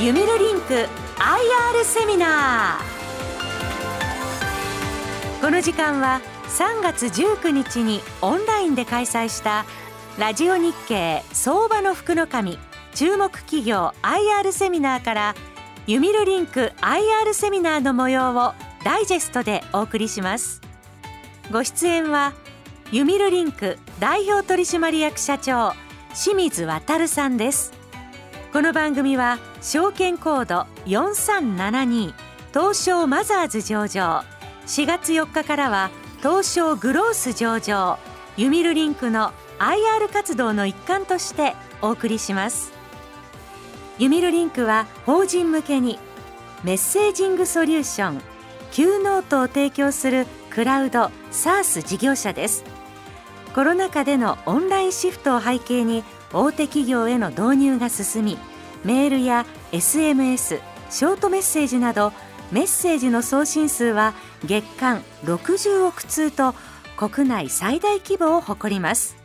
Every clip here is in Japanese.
ユミルリンク IR セミナー。この時間は3月19日にオンラインで開催したラジオ日経相場の福の神注目企業 IR セミナーからユミルリンク IR セミナーの模様をダイジェストでお送りします。ご出演はユミルリンク代表取締役社長清水渉さんです。この番組は証券コード4372東証マザーズ上場。4月4日からは東証グロース上場。ユミルリンクの IR 活動の一環としてお送りします。ユミルリンクは法人向けにメッセージングソリューション Q ノートを提供するクラウド SaaS 事業者です。コロナ禍でのオンラインシフトを背景に大手企業への導入が進みメールや SMS ショートメッセージなどメッセージの送信数は月間60億通と国内最大規模を誇ります。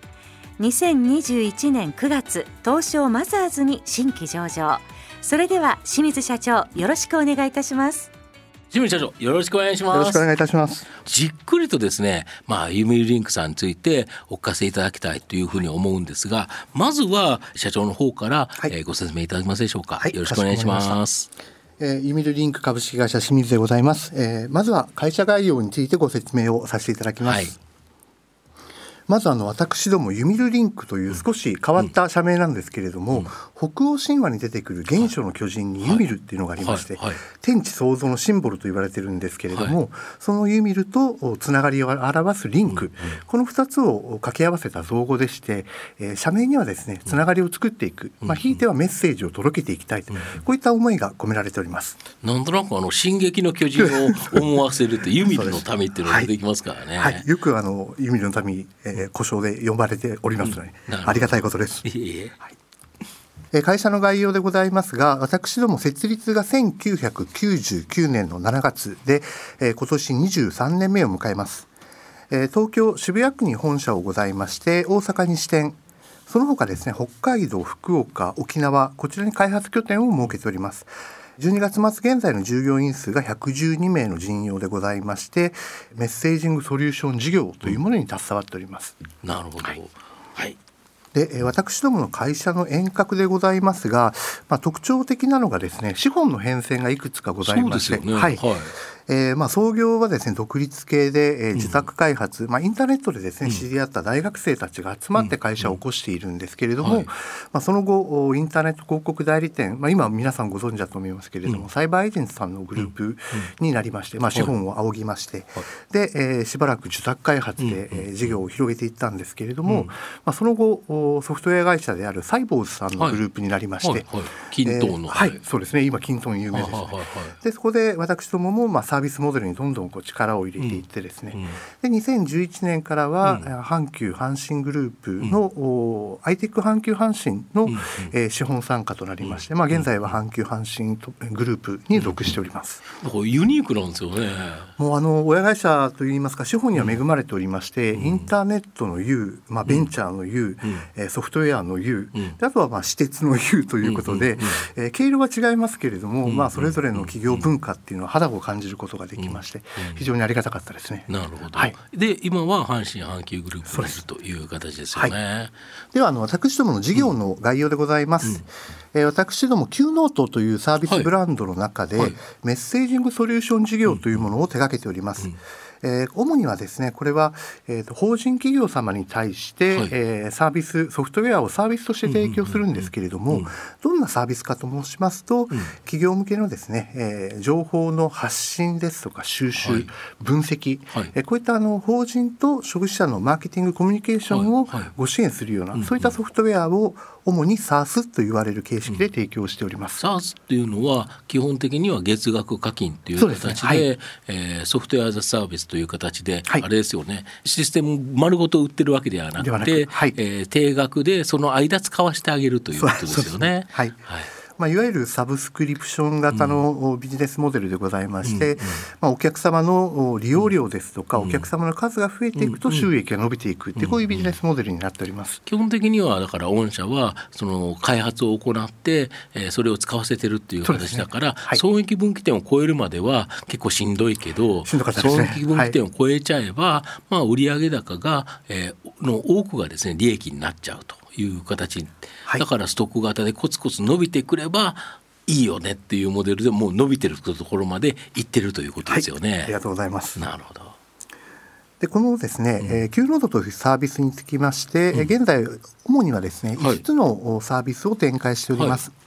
2021年9月東証マザーズに新規上場。それでは清水社長よろしくお願いいたします。清水社長よろしくお願いします。よろしくお願いいたします。じっくりとですねまあユミリンクさんについてお聞かせいただきたいというふうに思うんですがまずは社長の方から、はい、えー、ご説明いただけますでしょうか、はい、よろしくお願いします。えー、ユミルリンク株式会社清水でございます、えー、まずは会社概要についてご説明をさせていただきます、はいまずあの私どもユミルリンクという少し変わった社名なんですけれども、うん、北欧神話に出てくる原初の巨人にユミルっていうのがありまして、天地創造のシンボルと言われてるんですけれども、そのユミルとつながりを表すリンク、この2つを掛け合わせた造語でして、えー、社名にはですねつながりを作っていく、まあ、ひいてはメッセージを届けていきたいと、こういった思いが込められております。なんとなくあの進撃の巨人を思わせるってユミルの民っていうのが出てきますからね。はい、よくあのユミルの民、えー、故障で呼ばれておりますので、ありがたいことです。はい、会社の概要でございますが私ども設立が1999年の7月で、えー、今年23年目を迎えます、えー、東京渋谷区に本社をございまして大阪に支店。その他ですね北海道福岡沖縄こちらに開発拠点を設けております12月末現在の従業員数が112名の陣容でございましてメッセージングソリューション事業というものに携わっております。うん、なるほど、はい、はいで私どもの会社の遠隔でございますが、まあ、特徴的なのがですね資本の変遷がいくつかございまして、ね、はい、はい。えーまあ、創業はですね独立系で、えー、自宅開発、うん、まあ、インターネットでですね、知り合った大学生たちが集まって会社を起こしているんですけれども、まあ、その後インターネット広告代理店、まあ、今皆さんご存知だと思いますけれども、サイバーエージェントさんのグループになりまして、まあ、資本を仰ぎまして、で、えー、しばらく受託開発で、えー、事業を広げていったんですけれども、まあ、その後ソフトウェア会社であるサイボーズさんのグループになりまして、キントンの、はい、そうですね。今キントン有名です、ね、でそこで私どもも、まあ、サービスモデルにどんどんこう力を入れていってですね、で2011年からは、阪急阪神グループの、アイテック阪急阪神の、えー、資本参加となりまして、まあ、現在は阪急阪神グループに属しております。ユニークなんですよね。もうあの親会社といいますか資本には恵まれておりまして、インターネットの U、まあ、ベンチャーの U、うソフトウェアの U、あとはまあ私鉄の U ということで、えー、経路は違いますけれども、まあ、それぞれの企業文化っていうのは肌を感じることができまして、非常にありがたかったですね。なるほど。はい、で今は阪神阪急グループにいるという形ですよね。はい、ではあの私どもの事業の概要でございます。私ども Q ノートというサービスブランドの中で、はい、メッセージングソリューション事業というものを手掛けております。うんうんえー、主にはですねこれは、えーと、法人企業様に対して、はい、えー、サービスソフトウェアをサービスとして提供するんですけれども、どんなサービスかと申しますと、うん、企業向けのですね、えー、情報の発信ですとか収集、はい、分析、はい、えー、こういったあの法人と消費者のマーケティングコミュニケーションをご支援するような、そういったソフトウェアを主に SARS と言われる形式で提供しております。うん、SARS っていうのは基本的には月額課金という形で、ね。はい、えー、ソフトウェアザサービスという形で、はい、あれですよね。システム丸ごと売ってるわけではなくて、はい、えー、定額でその間使わせてあげるということですよね。はい、はいまあ、いわゆるサブスクリプション型のビジネスモデルでございまして、まあ、お客様の利用料ですとか、お客様の数が増えていくと収益が伸びていくってこういうビジネスモデルになっております。基本的にはだから御社はその開発を行って、えー、それを使わせてるっていう形だから、ねはい、損益分岐点を超えるまでは結構しんどいけど、ね、損益分岐点を超えちゃえば、はい、まあ売上高が、えー、の多くがですね利益になっちゃうという形、はい、だからストック型でコツコツ伸びてくればいいよねっていうモデルでもう伸びてるところまでいってるということですよね。ありがとうございます。なるほど。でこのですね、うん、えー、Q ノードというサービスにつきまして、うん、現在主にはですね5つのサービスを展開しております。はい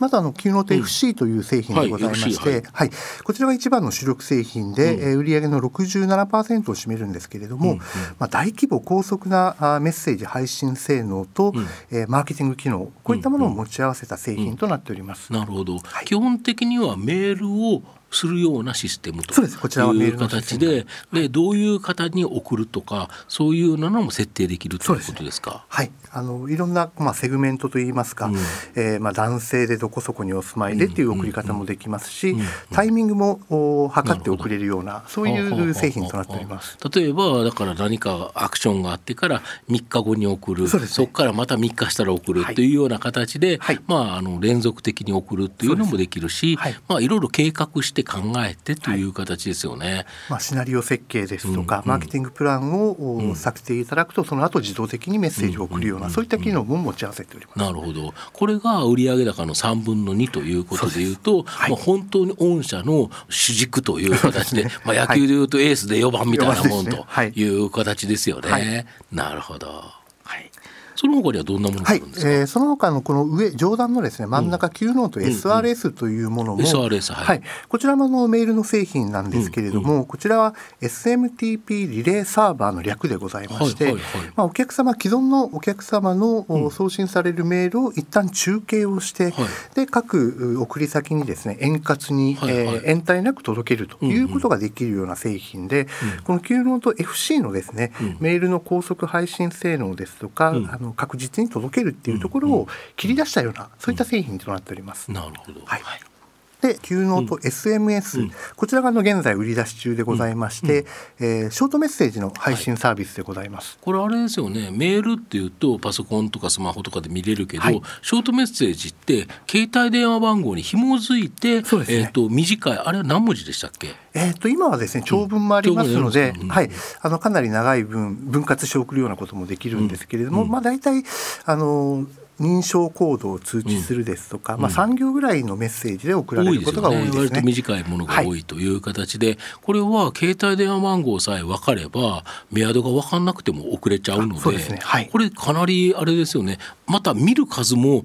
まずあの Cuenote FC という製品でございまして、はい、はい、こちらが一番の主力製品で、うん、売上の67%を占めるんですけれども、うんうん、まあ、大規模高速なメッセージ配信性能と、うん、えー、マーケティング機能こういったものを持ち合わせた製品となっております。なるほど、はい、基本的にはメールをするようなシステムという形ででどういう方に送るとかそういうのも設定できるということですか？はい。あのいろんな、まあ、セグメントといいますか、うん、えー、まあ、男性でどこそこにお住まいでっていう送り方もできますし、タイミングもお測って送れるようなそういう製品となっております。例えばだから何かアクションがあってから3日後に送る。そ、ね,、こからまた3日したら送るというような形で、はい、まあ、あの連続的に送るっていうのもできるし、はい。まあ、いろいろ計画して考えてという形ですよね。まあ、シナリオ設計ですとか、マーケティングプランを作成いただくとその後自動的にメッセージを送るような、そういった機能も持ち合わせております。なるほど。これが売上高の3分の2ということでいうとまあ、本当に御社の主軸という形で、まあ、野球でいうとエースで4番みたいなもんとい。う形ですよね。なるほどその他にはどんなものがあるんですか、はい、えー、その他のこの上上段のですね真ん中 Cuenote SR-S というものも、うんうん、 SR-S はい、はい、こちらものメールの製品なんですけれども、うんうん、こちらは SMTP リレーサーバーの略でございまして、はいはいはい、まあ、お客様既存のお客様の送信されるメールを一旦中継をして、で各送り先にですね円滑に、はいはい、えー、延滞なく届けるということができるような製品で、うん。うん、この Cuenote FC のですね、メールの高速配信性能ですとか、あの確実に届けるっていうところを切り出したような、そういった製品となっております。なるほど、はいで Cuenote SMS、うん、こちらがの現在売り出し中でございまして、うん、えー、ショートメッセージの配信サービスでございます、はい、これあれですよね。メールっていうとパソコンとかスマホとかで見れるけど、はい、ショートメッセージって携帯電話番号に紐づいて、ね、えーと、短いあれは何文字でしたっけ？えーと、今はですね長文もありますので、うん、はい、あのかなり長い分分割して送るようなこともできるんですけれども、まあ、大体あの認証コードを通知するですとか、うん、まあ、3行ぐらいのメッセージで送られることが多いですね。割と短いものが多いという形で、はい、これは携帯電話番号さえ分かればメアドが分かんなくても送れちゃうので、ね。はい、これかなりあれですよね。また見る数も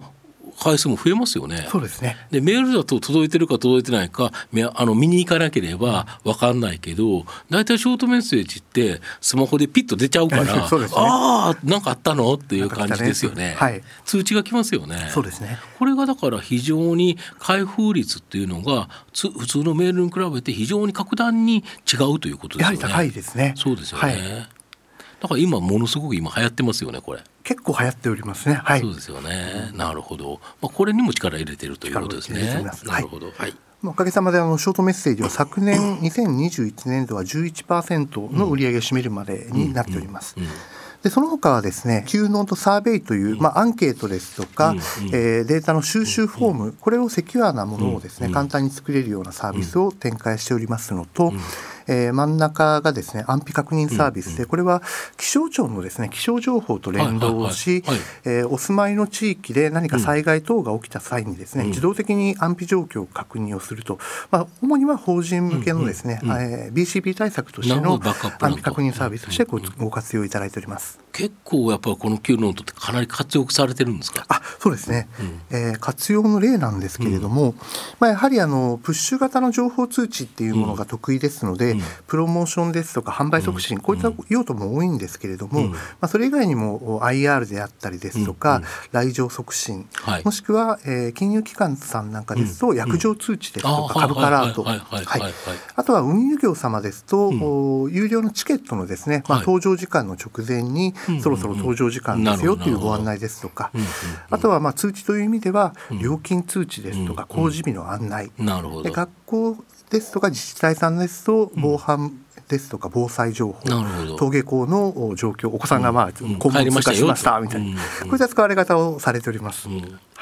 回数も増えますよね。そうですねでメールだと届いてるか届いてないかあの見に行かなければ分かんないけど大体ショートメッセージってスマホでピッと出ちゃうから ね、ああなんかあったの？っていう感じですよね、ね、はい、通知が来ますよね。そうですねこれがだから非常に開封率っていうのが普通のメールに比べて非常に格段に違うということですよね。やはり高いですね。そうですよね。はいだから今ものすごく今流行ってますよねこれ。結構流行っておりますね。はい。そうですよね。なるほど。まあこれにも力入れてるということですね。なるほど。はい。おかげさまであのショートメッセージは昨年 2021年度は11%の売り上げを占めるまでになっております。でその他はですね Cuenote サーベイという、まあ、アンケートですとか、えー、データの収集フォームこれをセキュアなものをですね簡単に作れるようなサービスを展開しておりますのと、えー、真ん中がですね安否確認サービスで、これは気象庁のですね気象情報と連動をし、えお住まいの地域で何か災害等が起きた際にですね、自動的に安否状況を確認をすると、まあ、主には法人向けのですね、え BCP 対策としての安否確認サービスとしてごご活用いただいております。結構やっぱりこの Cuenote ってかなり活用されてるんですか？あそうですね、うん、えー、活用の例なんですけれども、うん、まあ、やはりあのプッシュ型の情報通知っていうものが得意ですので、プロモーションですとか販売促進、こういった用途も多いんですけれども、まあ、それ以外にも IR であったりですとか、来場促進、はい、もしくは、えー、金融機関さんなんかですと、約定通知ですとか、株価アラート、あとは運輸業様ですと、有料のチケットのですね、まあ、搭乗時間の直前に、そろそろ搭乗時間ですよというご案内ですとか、あとはまあ通知という意味では料金通知ですとか工事日の案内、学校ですとか自治体さんですと防犯ですとか防災情報登下校の状況お子さんがまあ校門通過しましたみたいな、こういった使われ方をされております。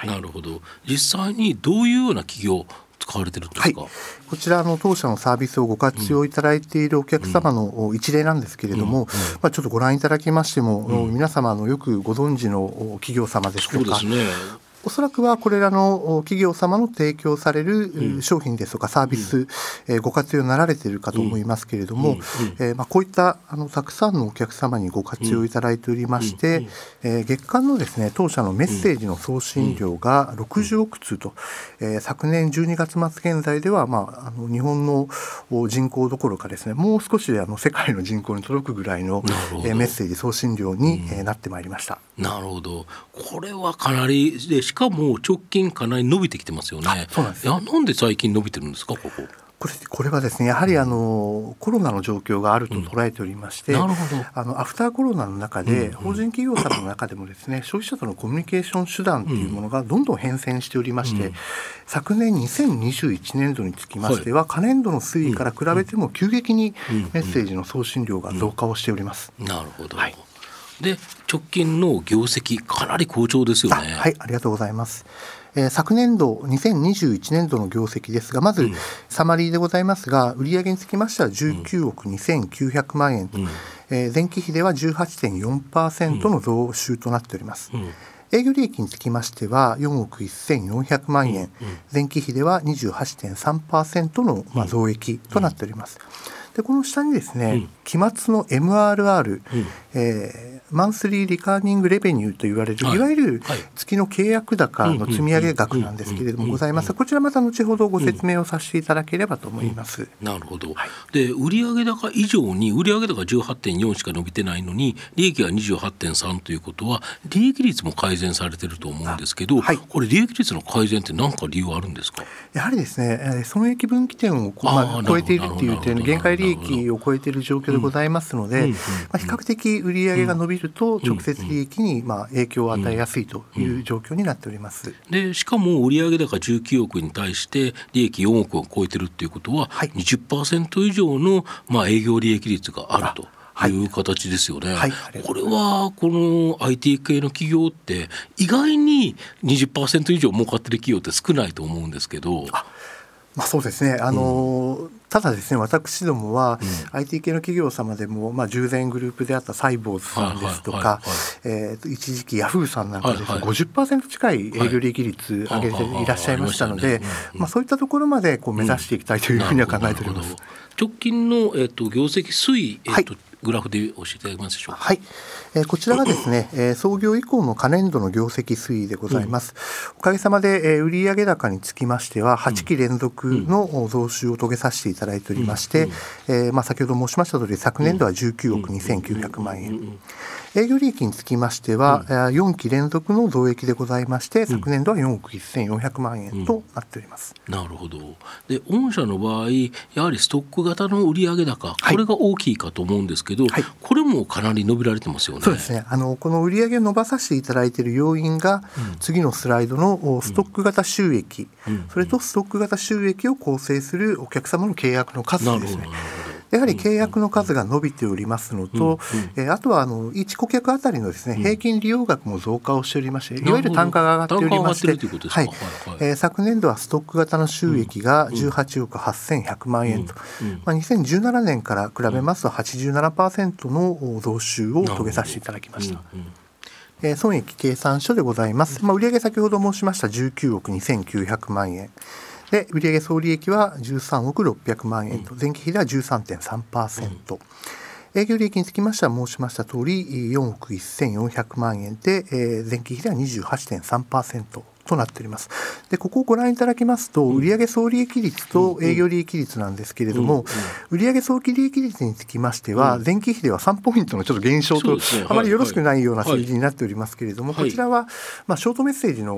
なるほど。実際にどういうような企業使われてるんですか、はい、こちらの当社のサービスをご活用いただいているお客様の一例なんですけれども、まあ、ちょっとご覧いただきましても、皆様のよくご存知の企業様ですとか、ね、おそらくはこれらの企業様の提供される商品ですとかサービス、えご活用になられているかと思いますけれども、えまあ、こういったあのたくさんのお客様にご活用いただいておりまして、え月間のですね当社のメッセージの送信量が60億通と、え昨年12月末現在では、まあ、あの日本の人口どころかですねもう少しであの世界の人口に届くぐらいの、えメッセージ送信量に、えなってまいりました。なるほど。これはかなりでしかも直近かなり伸びてきてますよね。そうなんですいやなんで最近伸びてるんですかここ？これこれはですねやはりあのコロナの状況があると捉えておりまして、うん、あのアフターコロナの中で、うん、法人企業様の中でもですね消費者とのコミュニケーション手段というものがどんどん変遷しておりまして、うん、昨年2021年度につきましては、はい、可年度の推移から比べても急激にメッセージの送信量が増加をしております。なるほど、はいで直近の業績かなり好調ですよね。はいありがとうございます。えー、昨年度2021年度の業績ですがまず、サマリーでございますが売上につきましては19億2900万円と、うん、えー、前期比では18.4%の増収となっております、うん。営業利益につきましては4億1400万円、前期比では28.3%のまあ増益となっております。でこの下にですね、期末の MRR、えーマンスリーリカーニングレベニューと言われる、い、わゆる月の契約高の積み上げ額なんですけれどもございます。こちらまた後ほどご説明をさせていただければと思います。なるほど。はい、で売上高以上に売上高18.4しか伸びてないのに利益が28.3ということは利益率も改善されてると思うんですけど、はい、これ利益率の改善って何か理由あるんですか？やはりですね、損益分岐点をまあ超えているという点限界利益を超えている状況でございますので、まあ比較的売上が伸びるると直接利益にまあ影響を与えやすいという状況になっております。でしかも売上高19億に対して利益4億を超えてるっていうことは20%以上のまあ営業利益率があると。いう形ですよね、はいはい、これはこの IT 系の企業って意外に20%以上儲かってる企業って少ないと思うんですけど。まあ、そうですねあの、うん、ただですね私どもは、うん、IT 系の企業様でも、まあ、従前グループであったサイボーズさんですとか、えー、一時期ヤフーさんなんかですね、はいはい、50%近い営業利益率上げてい。らっしゃいましたので、まあ、そういったところまでこう目指していきたいというふうには考えております。直近の、えーと、業績推移、えーと、はいグラフで教えていただけますでしょうか？はい、えー、こちらがですね、えー、創業以降の可年度の業績推移でございます。うん、おかげさまで、えー、売上高につきましては8期連続の増収を遂げさせていただいておりまして、えー、まあ先ほど申しました通り昨年度は19億2900万円。営業利益につきましては、うん、4期連続の増益でございまして、昨年度は4億1400万円となっております。なるほど。で、御社の場合、やはりストック型の売上高、これが大きいかと思うんですけど、はい、これもかなり伸びられてますよね。そうですね。あのこの売上を伸ばさせていただいている要因が、うん、次のスライドのストック型収益、うん、それとストック型収益を構成するお客様の契約の数ですね。やはり契約の数が伸びておりますのと、うん、えあとはあの1顧客あたりのですね平均利用額も増加をしておりまして、いわゆる単価が上がっておりまして、はい、えー、昨年度はストック型の収益が18億8100万円と、まあ、2017年から比べますと87%の増収を遂げさせていただきました。えー、損益計算書でございます。まあ、売上先ほど申しました19億2900万円。で売上総利益は13億600万円と、前期比では13.3%、うん、営業利益につきましては申しました通り4億1400万円で、えー、前期比では28.3%となっております。でここをご覧いただきますと、売上総利益率と営業利益率なんですけれども、売上総利益率につきましては、前期比では3ポイントのちょっと減少と、あまりよろしくないような数字になっておりますけれども、こちらは、まあ、ショートメッセージの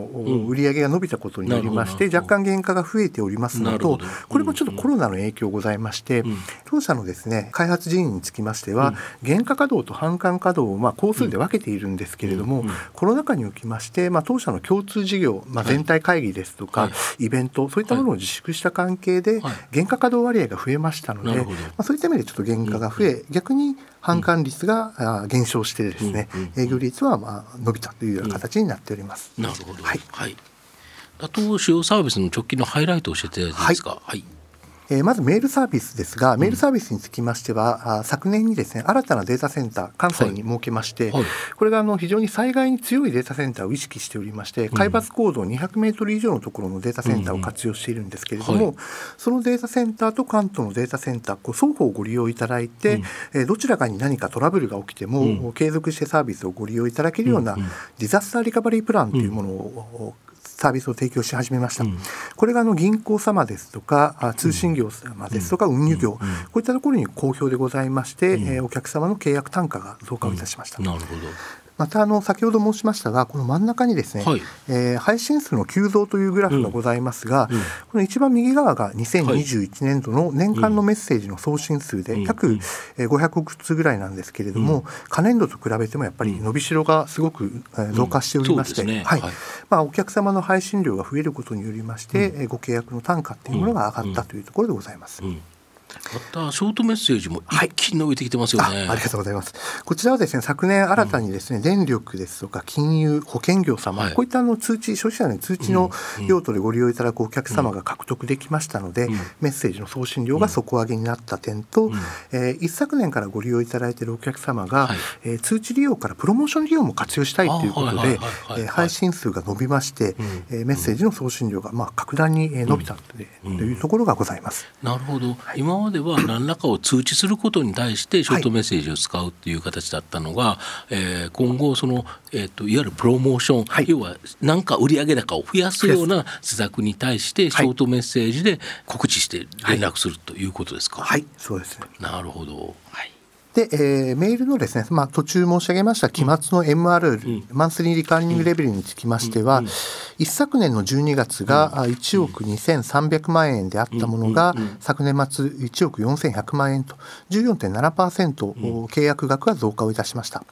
売上が伸びたことによりまして、若干原価が増えておりますのと、これもちょっとコロナの影響ございまして、当社のですね開発人員につきましては、原価稼働と販管稼働をまあ工数で分けているんですけれども、コロナ禍におきまして、まあ、当社の共通事業、まあ、全体会議ですとか、イベントそういったものを自粛した関係で、原価稼働割合が増えましたので、まあ、そういった意味でちょっと原価が増え、逆に販管率が減少してですね、営業率はまあ伸びたというような形になっております。なるほど。はい。はい。あと主要サービスの直近のハイライトを教えていただけますか？はいえー、まずメールサービスですが、メールサービスにつきましては、うん、昨年にですね新たなデータセンター関西に設けまして、はい。はい、これがあの非常に災害に強いデータセンターを意識しておりまして、海抜高度200メートル以上のところのデータセンターを活用しているんですけれども、うん。はい、そのデータセンターと関東のデータセンターこう双方ご利用いただいて、うん、えー、どちらかに何かトラブルが起きても、うん、継続してサービスをご利用いただけるような、ディザスターリカバリープランというものをサービスを提供し始めました、うん、これがあの銀行様ですとか通信業様ですとか運輸業、こういったところに好評でございまして、えお客様の契約単価が増加をいたしました。なるほどまたあの先ほど申しましたがこの真ん中にですね、はい、えー、配信数の急増というグラフがございますが、うん。うん、この一番右側が2021年度の年間のメッセージの送信数で約500億通ぐらいなんですけれども、うん、可年度と比べてもやっぱり伸びしろがすごく増加しておりまして、ね、はい、まあ、お客様の配信量が増えることによりまして、ご契約の単価というものが上がったというところでございます。またショートメッセージも一気に伸びてきてますよね、はい、あ。ありがとうございます。こちらはですね昨年新たにですね、うん、電力ですとか金融保険業様、はい、こういったあの通知消費者の通知の用途でご利用いただくお客様が獲得できましたので、うん、メッセージの送信量が底上げになった点と、うん、えー、一昨年からご利用いただいているお客様が、はい、えー、通知利用からプロモーション利用も活用したいということで配信数が伸びまして、うん、えー、メッセージの送信量がまあ格段に伸びたというところがございます。なるほど、はい、今までは何らかを通知することに対してショートメッセージを使うっていう形だったのが、はい、えー、今後その、えーと、いわゆるプロモーション、はい、要は何か売上高を増やすような施策に対してショートメッセージで告知して連絡するということですか？はい、そうですね。なるほど。はい。で、えー、メールのですね、まあ、途中申し上げました期末の MRL、うん、マンスリーリカーニングレベルにつきましては、うん、一昨年の12月が1億2300万円であったものが、昨年末1億4100万円と14.7%、うん、契約額が増加をいたしました、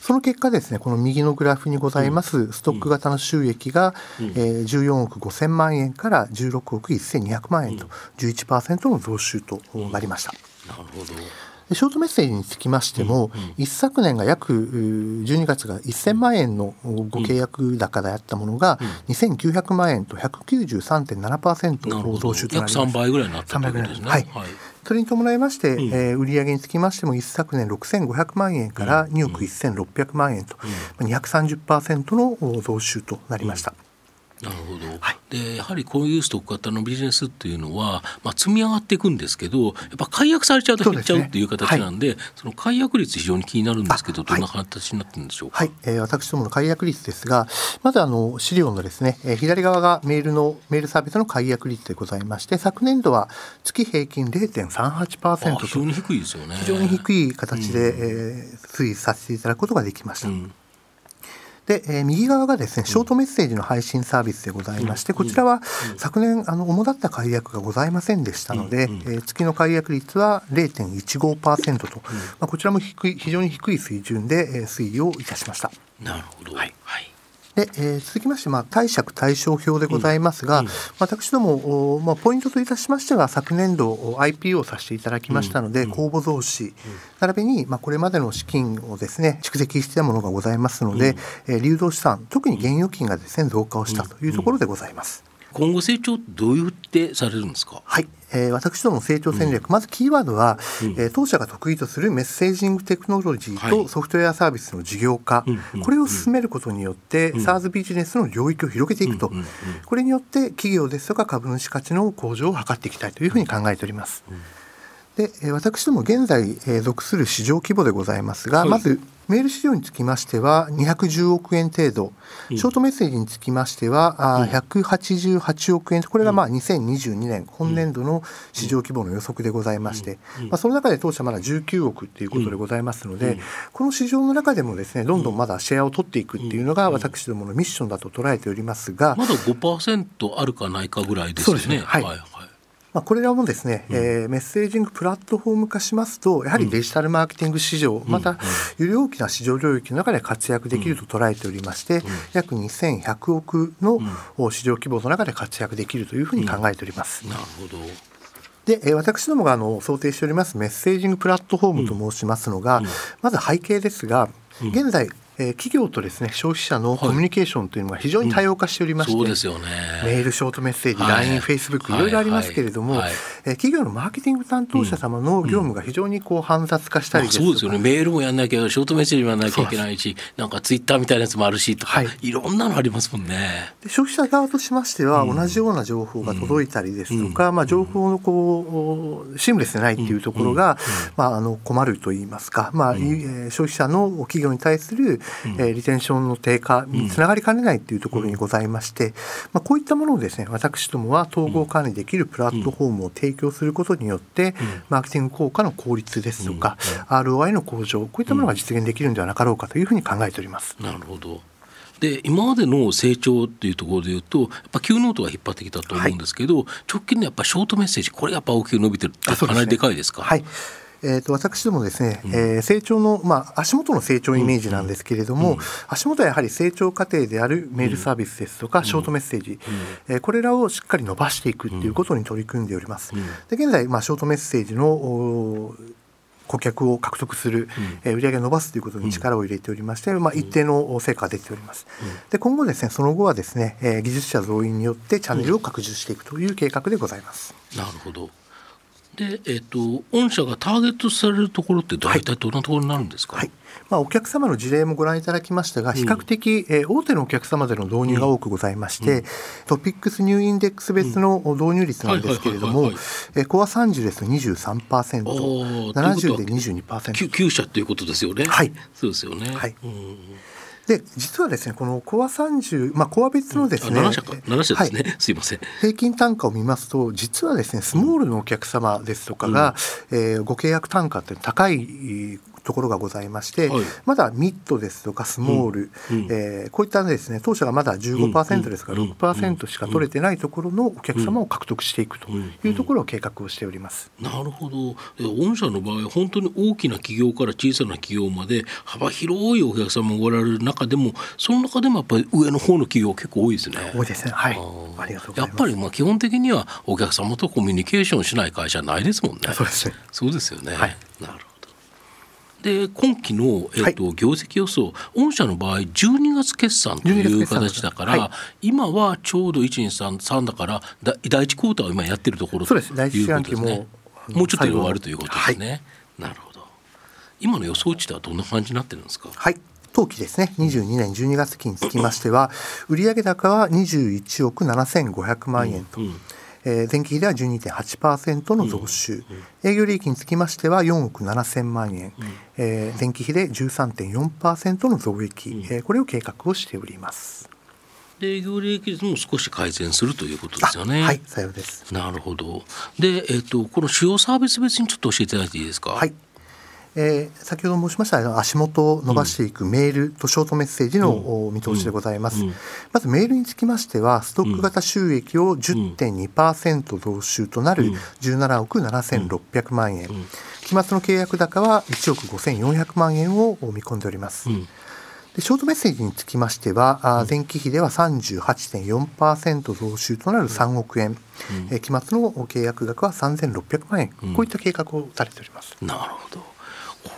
その結果ですねこの右のグラフにございますストック型の収益が、えー、14億5000万円から16億1200万円と11%の増収となりました。なるほどショートメッセージにつきましても、うんうん、一昨年が約12月が1000万円のご契約高であったものが、2900万円と193.7%増収となります。約3倍ぐらいになったということですね。はい、はい。それに伴いまして、うん、えー、売上につきましても一昨年6500万円から2億1600万円と、うん、230%の増収となりました。なるほど、はい、でやはりこういうストック型のビジネスっていうのは、まあ、積み上がっていくんですけどやっぱ解約されちゃうと減っちゃうっていう形なんで、ねはい、その解約率非常に気になるんですけどどんな形になってるんでしょうか、はい、はい、えー、私どもの解約率ですがまずあの資料のですね、えー、左側がメールのメールサービスの解約率でございまして昨年度は月平均0.38%と非常に低いですよね。非常に低い形で、うん、えー、推移させていただくことができました。うんで、えー、右側がですねショートメッセージの配信サービスでございまして、こちらは昨年あの主だった解約がございませんでしたので、えー、月の解約率は0.15%と、まあ、こちらも低い非常に低い水準で、えー、推移をいたしました。なるほど、はい、はいで、えー、続きまして、まあ、貸借対照表でございますが、うんうん、私ども、まあ、ポイントといたしましては昨年度 IPO をさせていただきましたので、うん、公募増資、並びに、まあ、これまでの資金をですね蓄積していたものがございますので、うん、えー、流動資産特に現預金がですね増加をしたというところでございます。今後成長どういうってされるんですか？はい、えー、私どもの成長戦略、うん、まずキーワードは、うん、えー、当社が得意とするメッセージングテクノロジーとソフトウェアサービスの事業化、はい、これを進めることによって、うん、SARS ビジネスの領域を広げていくと、これによって企業ですとか株主価値の向上を図っていきたいというふうに考えております。で私ども現在、えー、属する市場規模でございますが、はい、まずメール市場につきましては210億円程度、ショートメッセージにつきましては、うん、188億円、これがまあ2022年、今年度の市場規模の予測でございまして、まあ、その中で当社まだ19億ということでございますので、この市場の中でもですね、どんどんまだシェアを取っていくっていうのが、私どものミッションだと捉えておりますが、まだ5%あるかないかぐらいですね。そうですね。はい、はいまあ、これらもですね、うん、えー、メッセージングプラットフォーム化しますとやはりデジタルマーケティング市場、うん、またより大きな市場領域の中で活躍できると捉えておりまして、うん、約2100億の市場規模の中で活躍できるというふうに考えております。なるほど。で、え私どもがあの想定しておりますメッセージングプラットフォームと申しますのが、まず背景ですが、現在えー、企業とですね消費者のコミュニケーションというのが非常に多様化しておりまして、はいうん、そうですよね、メールショートメッセージ、はい、LINE、Facebook いろいろありますけれども、はい。はい、えー、企業のマーケティング担当者様の業務が非常にこう煩雑化したりですとか、まあ、そうですよね。メールもやんなきゃショートメッセージもやんなきゃいけないしなんかツイッターみたいなやつもあるしとか、はい、いろんなのありますもんね。で消費者側としましては、同じような情報が届いたりですとか、うん、まあ、情報のこうシームレスでないっていうところが、まあ、あの困るといいますか、まあうん、消費者の企業に対する、えー、リテンションの低下につながりかねないというところにございまして、まあ、こういったものをですね私どもは統合管理できるプラットフォームを提供することによって、マーケティング効果の効率ですとか、ROI の向上こういったものが実現できるんではなかろうかというふうに考えております。なるほど。で今までの成長っていうところでいうとやっぱ Q ノートが引っ張ってきたと思うんですけど、はい、直近のやっぱショートメッセージこれやっぱ大きく伸びてるってかなりでかいですか？はいえーと、私どもですね、うん、えー、成長の、まあ、足元の成長イメージなんですけれども、うん、足元はやはり成長過程であるメールサービスですとか、うん、ショートメッセージ、えー、これらをしっかり伸ばしていくということに取り組んでおります。で現在、まあ、ショートメッセージの顧客を獲得する、うん、売り上げを伸ばすということに力を入れておりまして、うん、まあ、一定の成果が出ております。うん、で今後ですねその後はですね、えー、技術者増員によってチャンネルを拡充していくという計画でございます。なるほど。で、えーと、御社がターゲットされるところって大体どんなところになるんですか、はい、まあ、お客様の事例もご覧いただきましたが、比較的、えー、大手のお客様での導入が多くございまして、TOPIX ニューインデックス別の導入率なんですけれども、コア30ですと23%、70で22%。9社ということですよね。はい、そうですよね。はい。で実はですねこのコア30、まあ、コア別のですね、うん、7社か。7社ですね、はい、すいません。平均単価を見ますと実はですねスモールのお客様ですとかが、うん、えー、ご契約単価って高いところがございまして、はい、まだミッドですとかスモール、うん、えー、こういったですね当社がまだ15%ですが、うん、6%しか取れてないところのお客様を獲得していくというところを計画をしております。なるほど御社の場合本当に大きな企業から小さな企業まで幅広いお客様がおられる中でもその中でもやっぱり上の方の企業結構多いですね。多いですね。はい。ありがとうやっぱりまあ基本的にはお客様とコミュニケーションしない会社ないですもんね。そうです。そうですよね。はい、なる。で今期の、えーと、はい、業績予想御社の場合12月決算という形だから、はい、今はちょうど1233だからだ第一クォーターを今やってるところということですね。もうちょっと終わるということですね、は。い、なるほど。今の予想値ではどんな感じになってるんですか？はい。当期ですね。22年12月期につきましては売上高は21億7500万円と、うんうんえー、前期比では12.8%の増収、営業利益につきましては4億7000万円、えー、前期比で13.4%の増益、えー、これを計画をしております。営業利益率も少し改善するということですよね。はい、さようです。なるほど。で、えっ、ー、とこの主要サービス別にちょっと教えていただいていいですか？はい。えー、先ほど申しました足元を伸ばしていくメールとショートメッセージの見通しでございます、まずメールにつきましてはストック型収益を10.2%増収となる17億7600万円、期末の契約高は1億5400万円を見込んでおります、でショートメッセージにつきましては、前期比では38.4%増収となる3億円、うん、期末の契約額は3600万円、こういった計画をされております。なるほど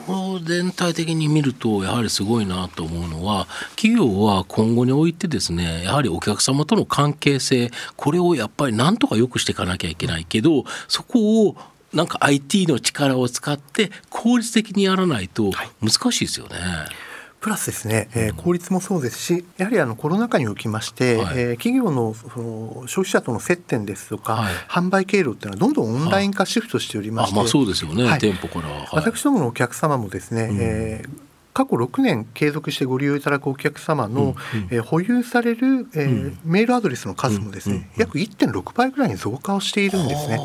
こ全体的に見るとやはりすごいなと思うのは企業は今後においてですねやはりお客様との関係性これをやっぱりなんとか良くしていかなきゃいけないけどそこをなんか IT の力を使って効率的にやらないと難しいですよね。はいプラスですね、えー、効率もそうですしやはりあのコロナ禍におきまして、はい、えー、企業のその消費者との接点ですとか、はい、販売経路っていうのはどんどんオンライン化シフトしておりまして、まあそうですよね、はい、店舗から、私どものお客様もですね、うん、えー過去6年継続してご利用いただくお客様の、えー、保有される、えメールアドレスの数もですね、約1.6倍ぐらいに増加をしているんですね。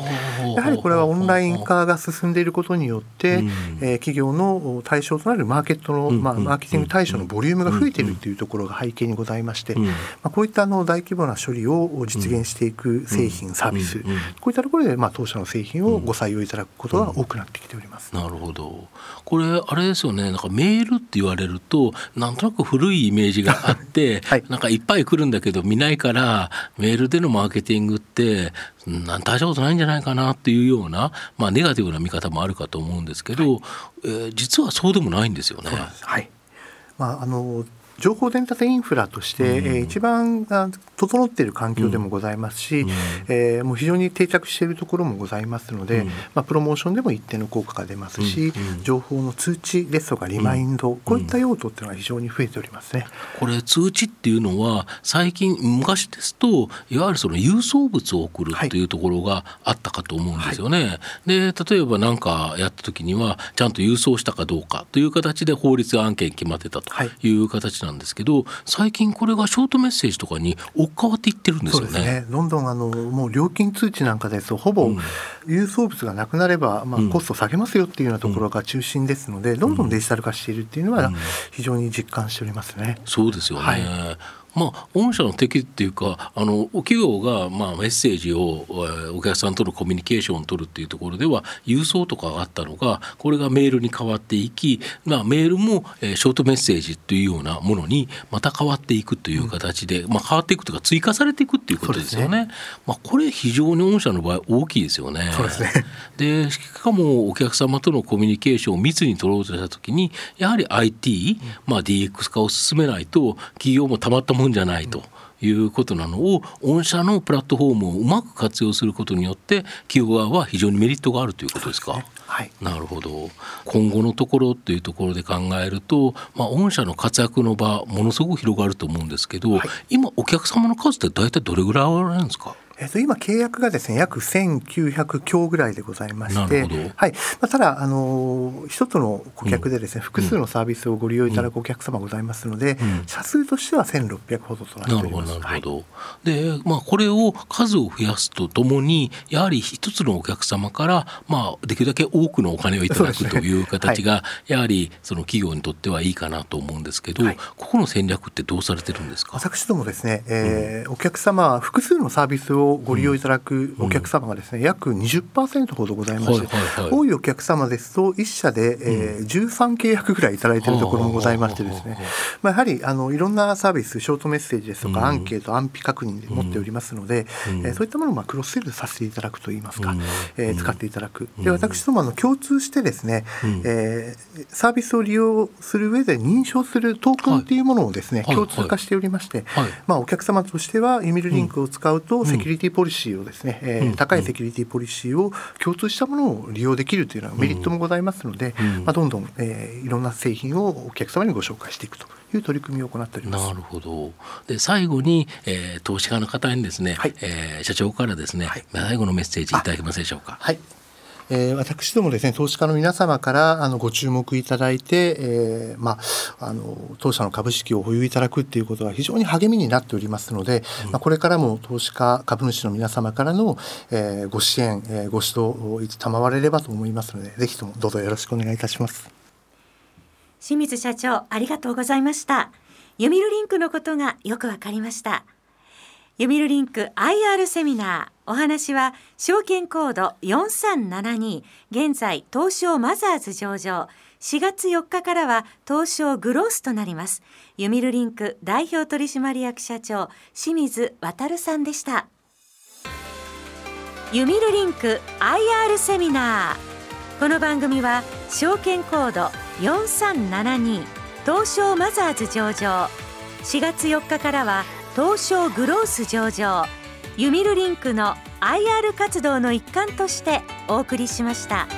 やはりこれはオンライン化が進んでいることによって、うん、えー、企業の対象となるマーケットの、まあ、マーケティング対象のボリュームが増えているというところが背景にございまして、まあ、こういったあの大規模な処理を実現していく製品、サービス、こういったところで、まあ、当社の製品をご採用いただくことが多くなってきております。なるほど。これあれですよね。なんかメールって言われるとなんとなく古いイメージがあって、はい、なんかいっぱい来るんだけど見ないからメールでのマーケティングってなん大したことないんじゃないかなっていうような、まあ、ネガティブな見方もあるかと思うんですけど、はい、えー、実はそうでもないんですよね。はい。まあ、あの情報伝達インフラとして、うん、えー、一番整っている環境でもございますし、うん、えー、もう非常に定着しているところもございますので、うん、まあ、プロモーションでも一定の効果が出ますし、うん、情報の通知ですとかリマインド、こういった用途っていうのは非常に増えておりますね。これ通知っていうのは最近昔ですといわゆるその郵送物を送るっていうところがあったかと思うんですよね。はい、で例えば何かやった時にはちゃんと郵送したかどうかという形で法律案件決まってたとい。う形なんですけど、最近これがショートメッセージとかに追っかわっていってるんですよね。ね。どんどんあのもう料金通知なんかですとほぼ郵送物がなくなれば、まあ、コスト下げますよっていうようなところが中心ですので、どんどんデジタル化しているっていうのは非常に実感しておりますね。そうですよね、はいまあ、御社の敵っていうかあの企業がまあメッセージをお客さんとのコミュニケーションを取るっていうところでは郵送とかがあったのがこれがメールに変わっていき、まあ、メールもショートメッセージというようなものにまた変わっていくという形で、うん、まあ、変わっていくというか追加されていくっていうことですよね。ねまあ、これ非常に御社の場合大きいですよね。そうですね でしかもお客様とのコミュニケーションを密に取ろうとした時にやはり IT、まあ、DX 化を進めないと企業もたまったもんじゃないと。いうことなのを御社のプラットフォームをうまく活用することによって企業側は非常にメリットがあるということですか？はい、なるほど今後のところっていうところで考えると、まあ、御社の活躍の場ものすごく広がると思うんですけど、はい、今お客様の数って大体どれぐらいおられるんですか？えっと、今契約がですね約1900強ぐらいでございまして、はい。まあ、ただあの一つの顧客でですね、うん、複数のサービスをご利用いただくお客様ございますので、うん、社数としては1600ほどとなっております。なるほど、はい、で、まあ、これを数を増やすとともにやはり一つのお客様から、まあ、できるだけ多くのお金をいただくという形が、やはりその企業にとってはいいかなと思うんですけど、はい、ここの戦略ってどうされてるんですか？私どもですね、えーお客様複数のサービスをご利用いただくお客様がですね、うん、約20%ほどございまして、はいはいはい、多いお客様ですと1社で、えー、13契約ぐらいいただいているところもございましてですね、まあ、やはりあのいろんなサービスショートメッセージですとか、アンケート安否確認で持っておりますので、うん、えー、そういったものをまあクロスセールさせていただくといいますか、うん、えー、使っていただく。で私どもあの共通してですね、うん、えー、サービスを利用する上で認証するトークンっていうものをですね、はい、共通化しておりまして、はい、まあ、お客様としてはユミルリンクを使うとセキュリティポリシーをですね、えー、高いセキュリティポリシーを共通したものを利用できるというのはメリットもございますので、まあ、どんどん、えー、いろんな製品をお客様にご紹介していくという取り組みを行っております。なるほど。で最後に、えー、投資家の方にですね、はい、えー、社長からですね、はい、最後のメッセージいただけますでしょうか？はい。えー、私どもですね投資家の皆様からあのご注目いただいて、えーまあ、あの当社の株式を保有いただくっていうことは非常に励みになっておりますので、うん、まあ、これからも投資家株主の皆様からの、えー、ご支援、えー、ご指導を賜れればと思いますのでぜひともどうぞよろしくお願いいたします。清水社長ありがとうございました。読売リンクのことがよくわかりました。読売リンク IR セミナーお話は証券コード4372現在東証マザーズ上場。4月4日からは東証グロースとなります。読売リンク代表取締役社長清水渉さんでした。読売リンク IR セミナー。この番組は証券コード4372東証マザーズ上場。4月4日からは東証グロース上場。ユミルリンクの IR 活動の一環としてお送りしました。